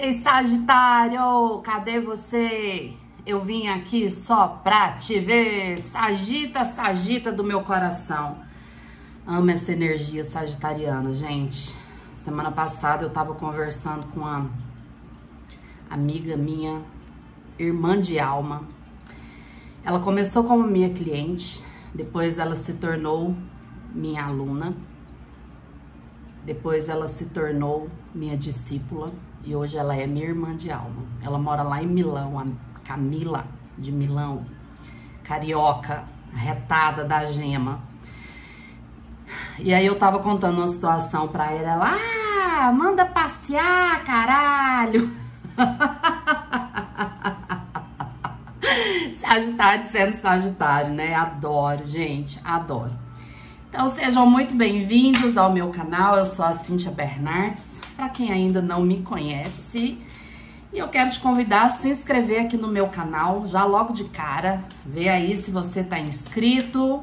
Ei, Sagitário, cadê você? Eu vim aqui só pra te ver. Sagita, sagita do meu coração. Amo essa energia sagitariana, gente. Semana passada eu tava conversando com uma amiga minha, irmã de alma. Ela começou como minha cliente, depois ela se tornou minha aluna, depois ela se tornou minha discípula e hoje ela é minha irmã de alma. Ela mora lá em Milão, a Camila de Milão, carioca, retada da gema. E aí eu tava contando uma situação pra ela, ela, ah, manda passear, caralho. Sagitário sendo Sagitário, né? Adoro, gente, adoro. Então sejam muito bem-vindos ao meu canal, eu sou a Cíntia Bernardes. Para quem ainda não me conhece, e eu quero te convidar a se inscrever aqui no meu canal, já logo de cara. Vê aí se você tá inscrito.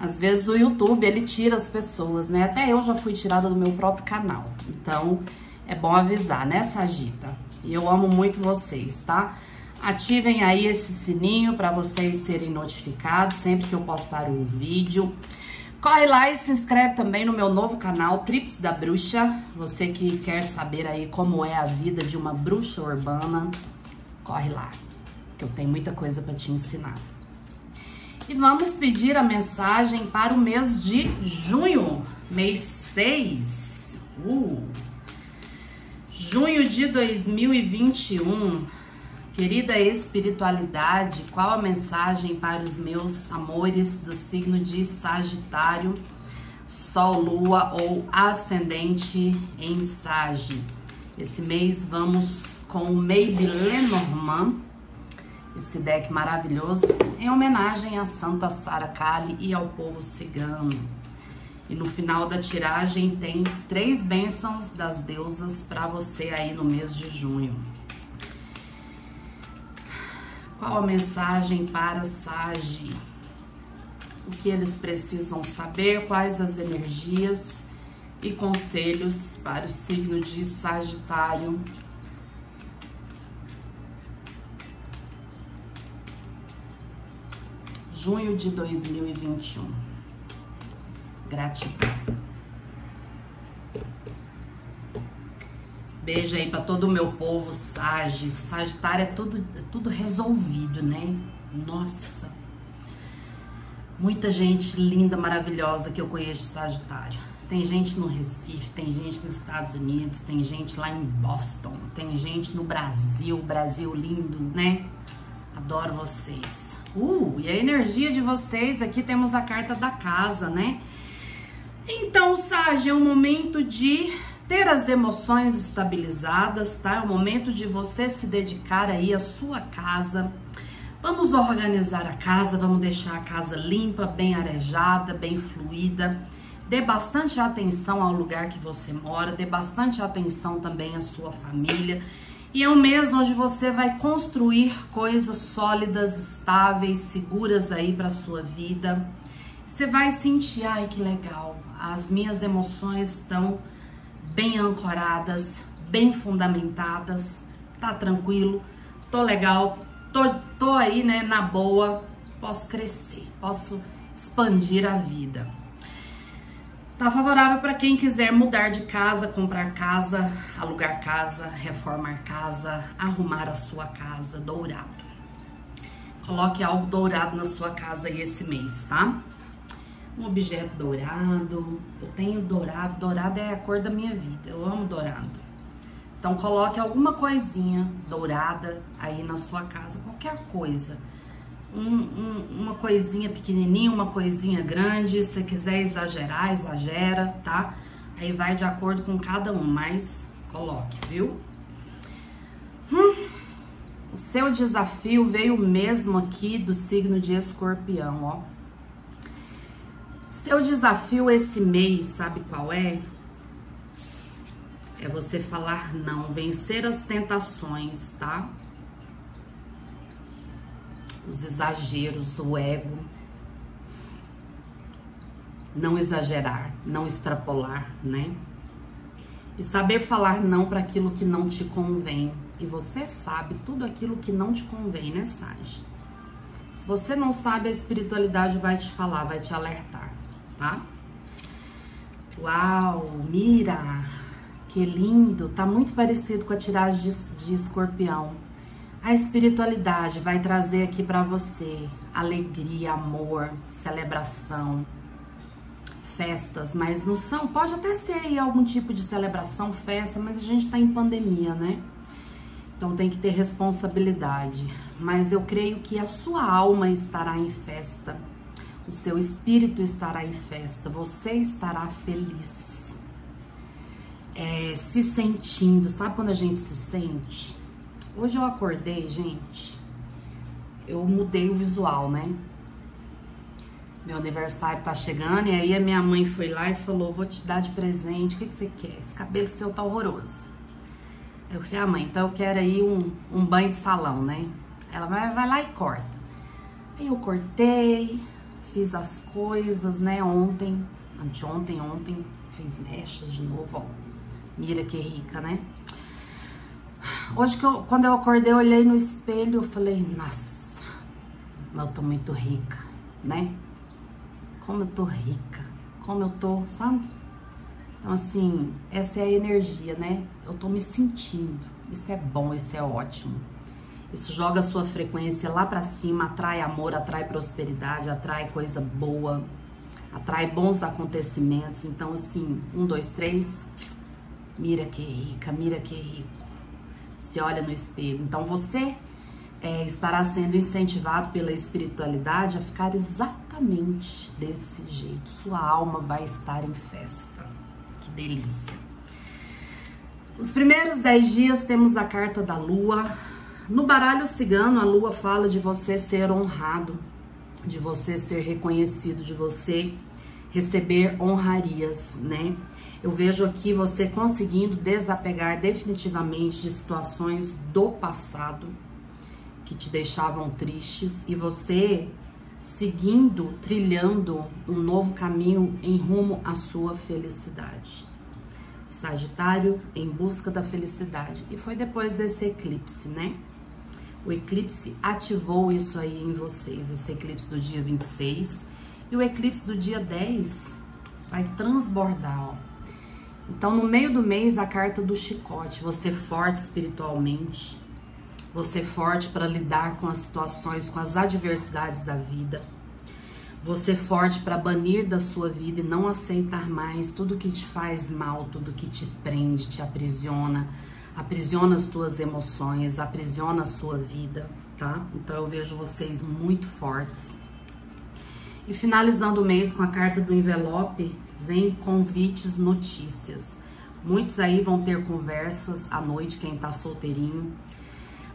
Às vezes o YouTube, ele tira as pessoas, né? Até eu já fui tirada do meu próprio canal. Então, é bom avisar, né, Sagita? E eu amo muito vocês, tá? Ativem aí esse sininho para vocês serem notificados sempre que eu postar um vídeo. Corre lá e se inscreve também no meu novo canal, Trips da Bruxa. Você que quer saber aí como é a vida de uma bruxa urbana, corre lá, que eu tenho muita coisa para te ensinar. E vamos pedir a mensagem para o mês de junho, mês 6. Uh! Junho de 2021. Querida espiritualidade, qual a mensagem para os meus amores do signo de Sagitário, Sol, Lua ou Ascendente em Sage? Esse mês vamos com o Maybe Lenormand, esse deck maravilhoso, em homenagem a Santa Sara Kali e ao povo cigano. E no final da tiragem tem três bênçãos das deusas para você aí no mês de junho. Qual a mensagem para Sage? O que eles precisam saber? Quais as energias e conselhos para o signo de Sagitário? Junho de 2021. Gratidão. Beijo aí para todo o meu povo Sag. Sagitário é tudo, é tudo resolvido, né? Nossa. Muita gente linda, maravilhosa que eu conheço Sagitário. Tem gente no Recife, tem gente nos Estados Unidos, tem gente lá em Boston, tem gente no Brasil, Brasil lindo, né? Adoro vocês. Uh, e a energia de vocês, aqui temos a carta da casa, né? Então, Sag, é um momento de ter as emoções estabilizadas, tá? É o momento de você se dedicar aí à sua casa. Vamos organizar a casa, vamos deixar a casa limpa, bem arejada, bem fluida. Dê bastante atenção ao lugar que você mora, dê bastante atenção também à sua família. E é um mês onde você vai construir coisas sólidas, estáveis, seguras aí para sua vida. Você vai sentir, ai que legal, as minhas emoções estão bem ancoradas, bem fundamentadas, tá tranquilo, tô legal, tô, tô aí, né, na boa, posso crescer, posso expandir a vida. Tá favorável para quem quiser mudar de casa, comprar casa, alugar casa, reformar casa, arrumar a sua casa, dourado. Coloque algo dourado na sua casa aí esse mês, tá? Um objeto dourado. Eu tenho dourado, dourado é a cor da minha vida. Eu amo dourado. Então coloque alguma coisinha dourada aí na sua casa, qualquer coisa. Um, um, uma coisinha pequenininha, uma coisinha grande. Se quiser exagerar, exagera, tá? Aí vai de acordo com cada um, mas coloque, viu? Hum, o seu desafio veio mesmo aqui do signo de escorpião, ó. Seu desafio esse mês, sabe qual é? É você falar não, vencer as tentações, tá? Os exageros, o ego. Não exagerar, não extrapolar, né? E saber falar não para aquilo que não te convém. E você sabe tudo aquilo que não te convém, né, Sage? Se você não sabe, a espiritualidade vai te falar, vai te alertar, tá? Uau, mira! Que lindo! Tá muito parecido com a tiragem de, de escorpião. A espiritualidade vai trazer aqui para você alegria, amor, celebração, festas, mas não são, pode até ser aí algum tipo de celebração, festa, mas a gente tá em pandemia, né? Então tem que ter responsabilidade. Mas eu creio que a sua alma estará em festa, o seu espírito estará em festa, você estará feliz, é, se sentindo. Sabe quando a gente se sente? Hoje eu acordei, gente, eu mudei o visual, né? Meu aniversário tá chegando e aí a minha mãe foi lá e falou: Vou te dar de presente, o que, que você quer? Esse cabelo seu tá horroroso. Eu falei: Ah, mãe, então eu quero aí um, um banho de salão, né? Ela vai, vai lá e corta. Aí eu cortei, fiz as coisas, né? Ontem, anteontem, ontem, fiz mechas de novo, ó. Mira que rica, né? Hoje, que eu, quando eu acordei, eu olhei no espelho, eu falei, nossa, eu tô muito rica, né? Como eu tô rica, como eu tô, sabe? Então, assim, essa é a energia, né? Eu tô me sentindo. Isso é bom, isso é ótimo. Isso joga a sua frequência lá para cima, atrai amor, atrai prosperidade, atrai coisa boa, atrai bons acontecimentos. Então, assim, um, dois, três, mira que rica, mira que rico se olha no espelho. Então você é, estará sendo incentivado pela espiritualidade a ficar exatamente desse jeito. Sua alma vai estar em festa. Que delícia. Os primeiros dez dias temos a carta da lua. No baralho cigano, a lua fala de você ser honrado, de você ser reconhecido, de você receber honrarias, né? Eu vejo aqui você conseguindo desapegar definitivamente de situações do passado que te deixavam tristes e você seguindo, trilhando um novo caminho em rumo à sua felicidade. Sagitário em busca da felicidade. E foi depois desse eclipse, né? O eclipse ativou isso aí em vocês, esse eclipse do dia 26. E o eclipse do dia 10 vai transbordar, ó então, no meio do mês, a carta do chicote, você forte espiritualmente, você forte para lidar com as situações, com as adversidades da vida. Você forte para banir da sua vida e não aceitar mais tudo que te faz mal, tudo que te prende, te aprisiona, aprisiona as tuas emoções, aprisiona a sua vida, tá? Então eu vejo vocês muito fortes. E finalizando o mês com a carta do envelope, vem convites, notícias. Muitos aí vão ter conversas à noite, quem tá solteirinho.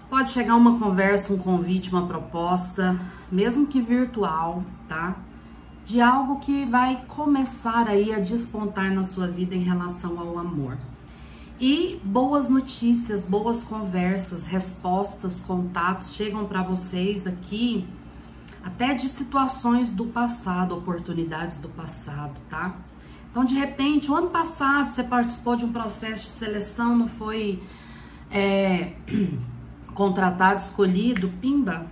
Pode chegar uma conversa, um convite, uma proposta, mesmo que virtual, tá? De algo que vai começar aí a despontar na sua vida em relação ao amor. E boas notícias, boas conversas, respostas, contatos chegam para vocês aqui, até de situações do passado, oportunidades do passado, tá? Então, de repente, o ano passado você participou de um processo de seleção, não foi é, contratado, escolhido, pimba,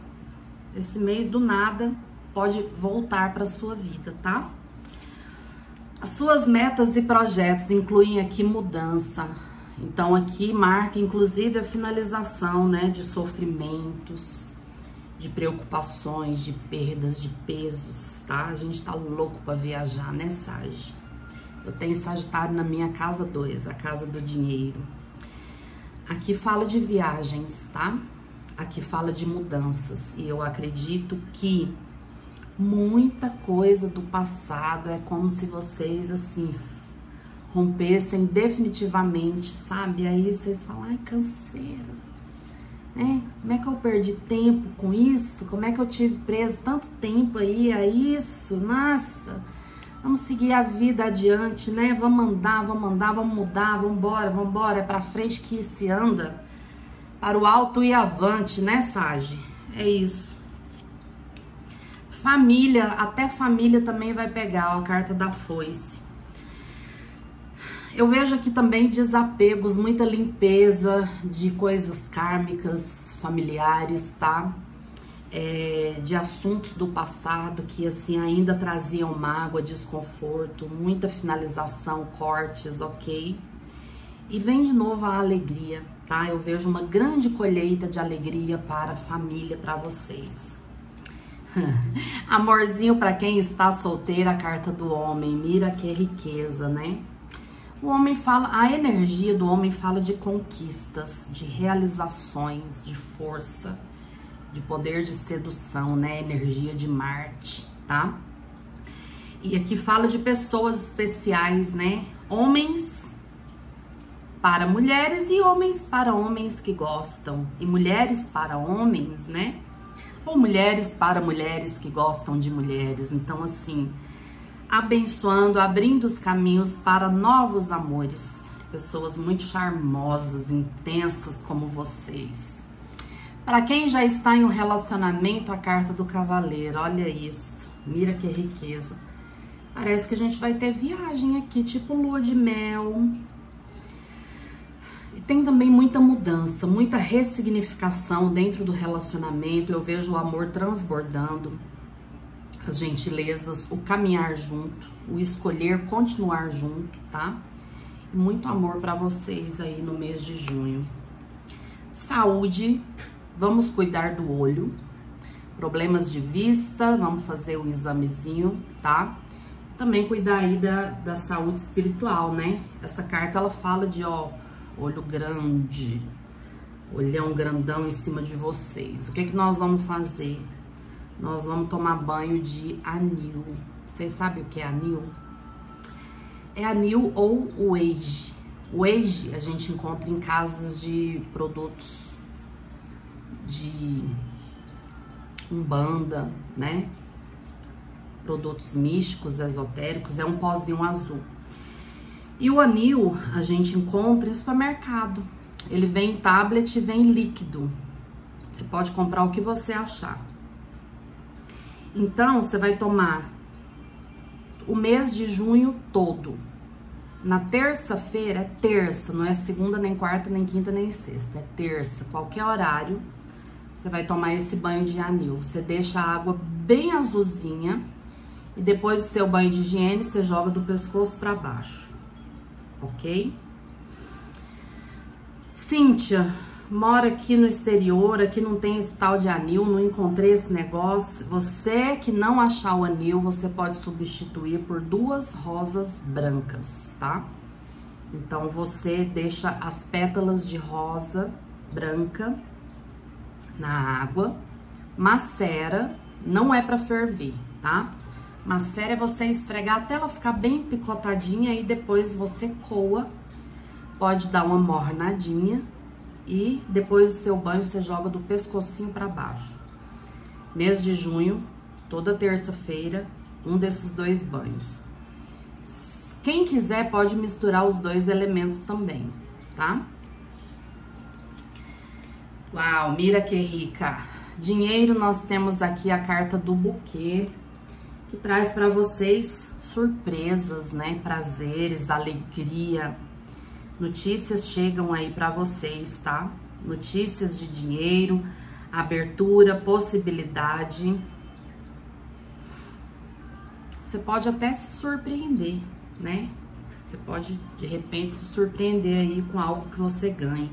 esse mês do nada pode voltar para sua vida, tá? As suas metas e projetos incluem aqui mudança. Então aqui marca inclusive a finalização, né, de sofrimentos, de preocupações, de perdas, de pesos, tá? A gente tá louco para viajar, né, Sage? Eu tenho Sagitário na minha casa 2, a casa do dinheiro. Aqui fala de viagens, tá? Aqui fala de mudanças. E eu acredito que muita coisa do passado é como se vocês, assim, rompessem definitivamente, sabe? Aí vocês falam, ai, canseira. Né? Como é que eu perdi tempo com isso? Como é que eu tive preso tanto tempo aí a isso? Nossa! Vamos seguir a vida adiante, né? Vamos andar, vamos andar, vamos mudar, vamos embora, vamos embora, é para frente que se anda. Para o alto e avante, né, Sage? É isso. Família, até família também vai pegar ó, a carta da foice. Eu vejo aqui também desapegos, muita limpeza de coisas kármicas, familiares, tá? É, de assuntos do passado que assim ainda traziam mágoa, desconforto, muita finalização, cortes, ok? E vem de novo a alegria, tá? Eu vejo uma grande colheita de alegria para a família, para vocês. Amorzinho para quem está solteira, a carta do homem, mira que riqueza, né? O homem fala, a energia do homem fala de conquistas, de realizações, de força, de poder de sedução, né? Energia de Marte, tá? E aqui fala de pessoas especiais, né? Homens para mulheres e homens para homens que gostam, e mulheres para homens, né? Ou mulheres para mulheres que gostam de mulheres. Então, assim, abençoando, abrindo os caminhos para novos amores. Pessoas muito charmosas, intensas como vocês. Para quem já está em um relacionamento, a carta do cavaleiro, olha isso. Mira que riqueza. Parece que a gente vai ter viagem aqui, tipo lua de mel. E tem também muita mudança, muita ressignificação dentro do relacionamento. Eu vejo o amor transbordando as gentilezas, o caminhar junto, o escolher continuar junto, tá? Muito amor para vocês aí no mês de junho. Saúde, vamos cuidar do olho. Problemas de vista, vamos fazer o examezinho, tá? Também cuidar aí da, da saúde espiritual, né? Essa carta ela fala de, ó, olho grande, olhão grandão em cima de vocês. O que é que nós vamos fazer? Nós vamos tomar banho de anil. Vocês sabem o que é anil? É anil ou wage. Wage a gente encontra em casas de produtos de umbanda, né? Produtos místicos, esotéricos, é um pozinho azul. E o anil a gente encontra em supermercado. Ele vem em tablet e vem líquido. Você pode comprar o que você achar. Então, você vai tomar o mês de junho todo. Na terça-feira, é terça, não é segunda, nem quarta, nem quinta, nem sexta. É terça, qualquer horário, você vai tomar esse banho de anil. Você deixa a água bem azulzinha e depois do seu banho de higiene, você joga do pescoço para baixo, ok? Cíntia, mora aqui no exterior, aqui não tem esse tal de anil, não encontrei esse negócio. Você que não achar o anil, você pode substituir por duas rosas brancas, tá? Então você deixa as pétalas de rosa branca na água, macera, não é para ferver, tá? Macera é você esfregar até ela ficar bem picotadinha e depois você coa. Pode dar uma mornadinha e depois do seu banho você joga do pescocinho para baixo. Mês de junho, toda terça-feira, um desses dois banhos. Quem quiser pode misturar os dois elementos também, tá? Uau, mira que rica! Dinheiro, nós temos aqui a carta do buquê, que traz para vocês surpresas, né? Prazeres, alegria, Notícias chegam aí para vocês, tá? Notícias de dinheiro, abertura, possibilidade. Você pode até se surpreender, né? Você pode de repente se surpreender aí com algo que você ganha.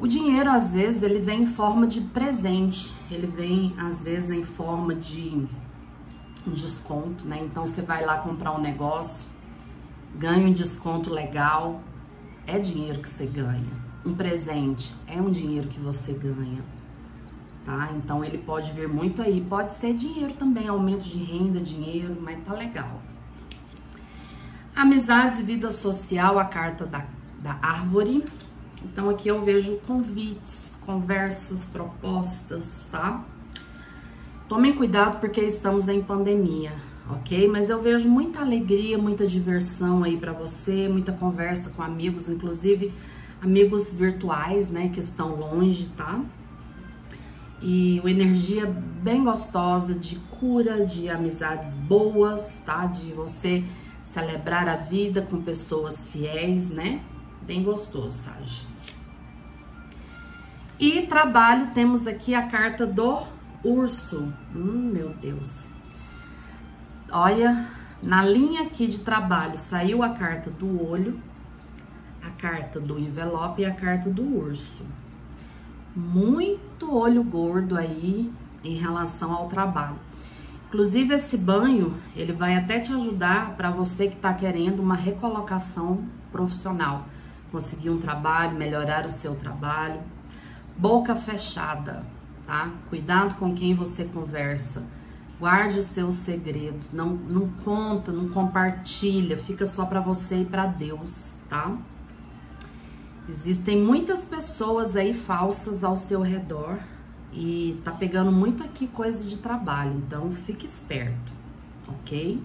O dinheiro às vezes ele vem em forma de presente, ele vem às vezes em forma de desconto, né? Então você vai lá comprar um negócio, ganha um desconto legal, é dinheiro que você ganha. Um presente é um dinheiro que você ganha, tá? Então ele pode vir muito aí, pode ser dinheiro também, aumento de renda, dinheiro, mas tá legal. Amizades e vida social, a carta da, da árvore. Então aqui eu vejo convites, conversas, propostas, tá? Tomem cuidado porque estamos em pandemia ok? Mas eu vejo muita alegria, muita diversão aí para você, muita conversa com amigos, inclusive amigos virtuais, né, que estão longe, tá? E uma energia bem gostosa de cura, de amizades boas, tá? De você celebrar a vida com pessoas fiéis, né? Bem gostoso, Sage. E trabalho, temos aqui a carta do urso. Hum, meu Deus. Olha, na linha aqui de trabalho saiu a carta do olho, a carta do envelope e a carta do urso. Muito olho gordo aí em relação ao trabalho. Inclusive esse banho, ele vai até te ajudar para você que está querendo uma recolocação profissional, conseguir um trabalho, melhorar o seu trabalho. Boca fechada, tá? Cuidado com quem você conversa. Guarde os seus segredos, não, não conta, não compartilha, fica só para você e para Deus, tá? Existem muitas pessoas aí falsas ao seu redor e tá pegando muito aqui coisa de trabalho, então fique esperto, ok?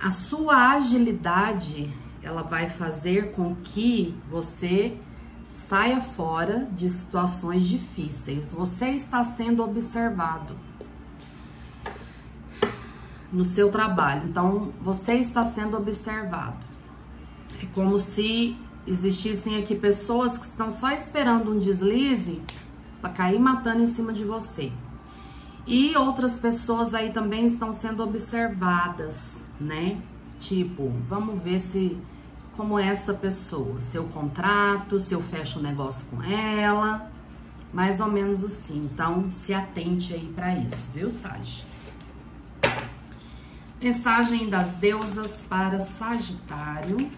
A sua agilidade, ela vai fazer com que você saia fora de situações difíceis. Você está sendo observado no seu trabalho, então você está sendo observado. É como se existissem aqui pessoas que estão só esperando um deslize para cair matando em cima de você. E outras pessoas aí também estão sendo observadas, né? Tipo, vamos ver se como é essa pessoa, se eu contrato, se eu fecho um negócio com ela, mais ou menos assim. Então, se atente aí para isso, viu, Sage? Mensagem das deusas para Sagitário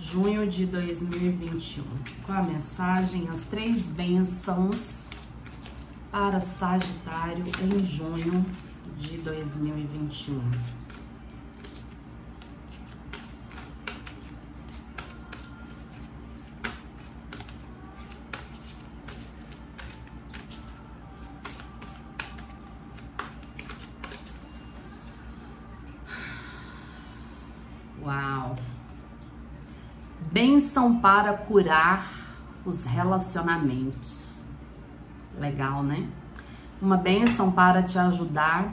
junho de 2021. Qual a mensagem? As três bênçãos para Sagitário em junho de 2021. Uau! Bênção para curar os relacionamentos. Legal, né? Uma bênção para te ajudar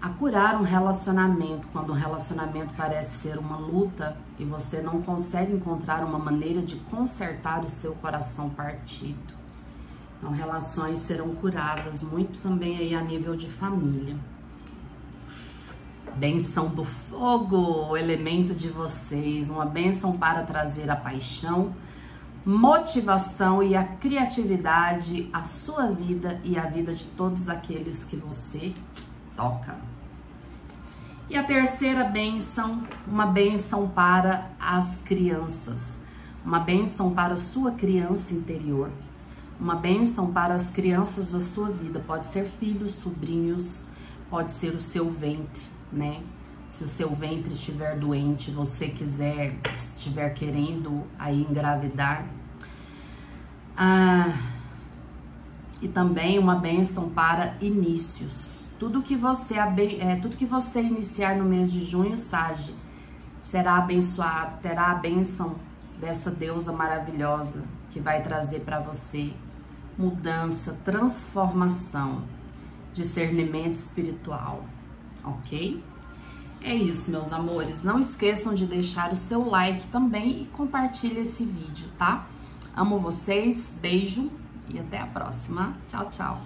a curar um relacionamento, quando um relacionamento parece ser uma luta e você não consegue encontrar uma maneira de consertar o seu coração partido. Então, relações serão curadas muito também aí a nível de família. Benção do fogo, o elemento de vocês, uma benção para trazer a paixão, motivação e a criatividade à sua vida e à vida de todos aqueles que você toca. E a terceira benção, uma benção para as crianças, uma benção para a sua criança interior, uma benção para as crianças da sua vida, pode ser filhos, sobrinhos, pode ser o seu ventre né? Se o seu ventre estiver doente, você quiser, estiver querendo aí engravidar. Ah, e também uma bênção para inícios. Tudo que você é, tudo que você iniciar no mês de junho, Sage, será abençoado, terá a bênção dessa deusa maravilhosa que vai trazer para você mudança, transformação, discernimento espiritual ok? É isso, meus amores. Não esqueçam de deixar o seu like também e compartilhe esse vídeo, tá? Amo vocês, beijo e até a próxima. Tchau, tchau.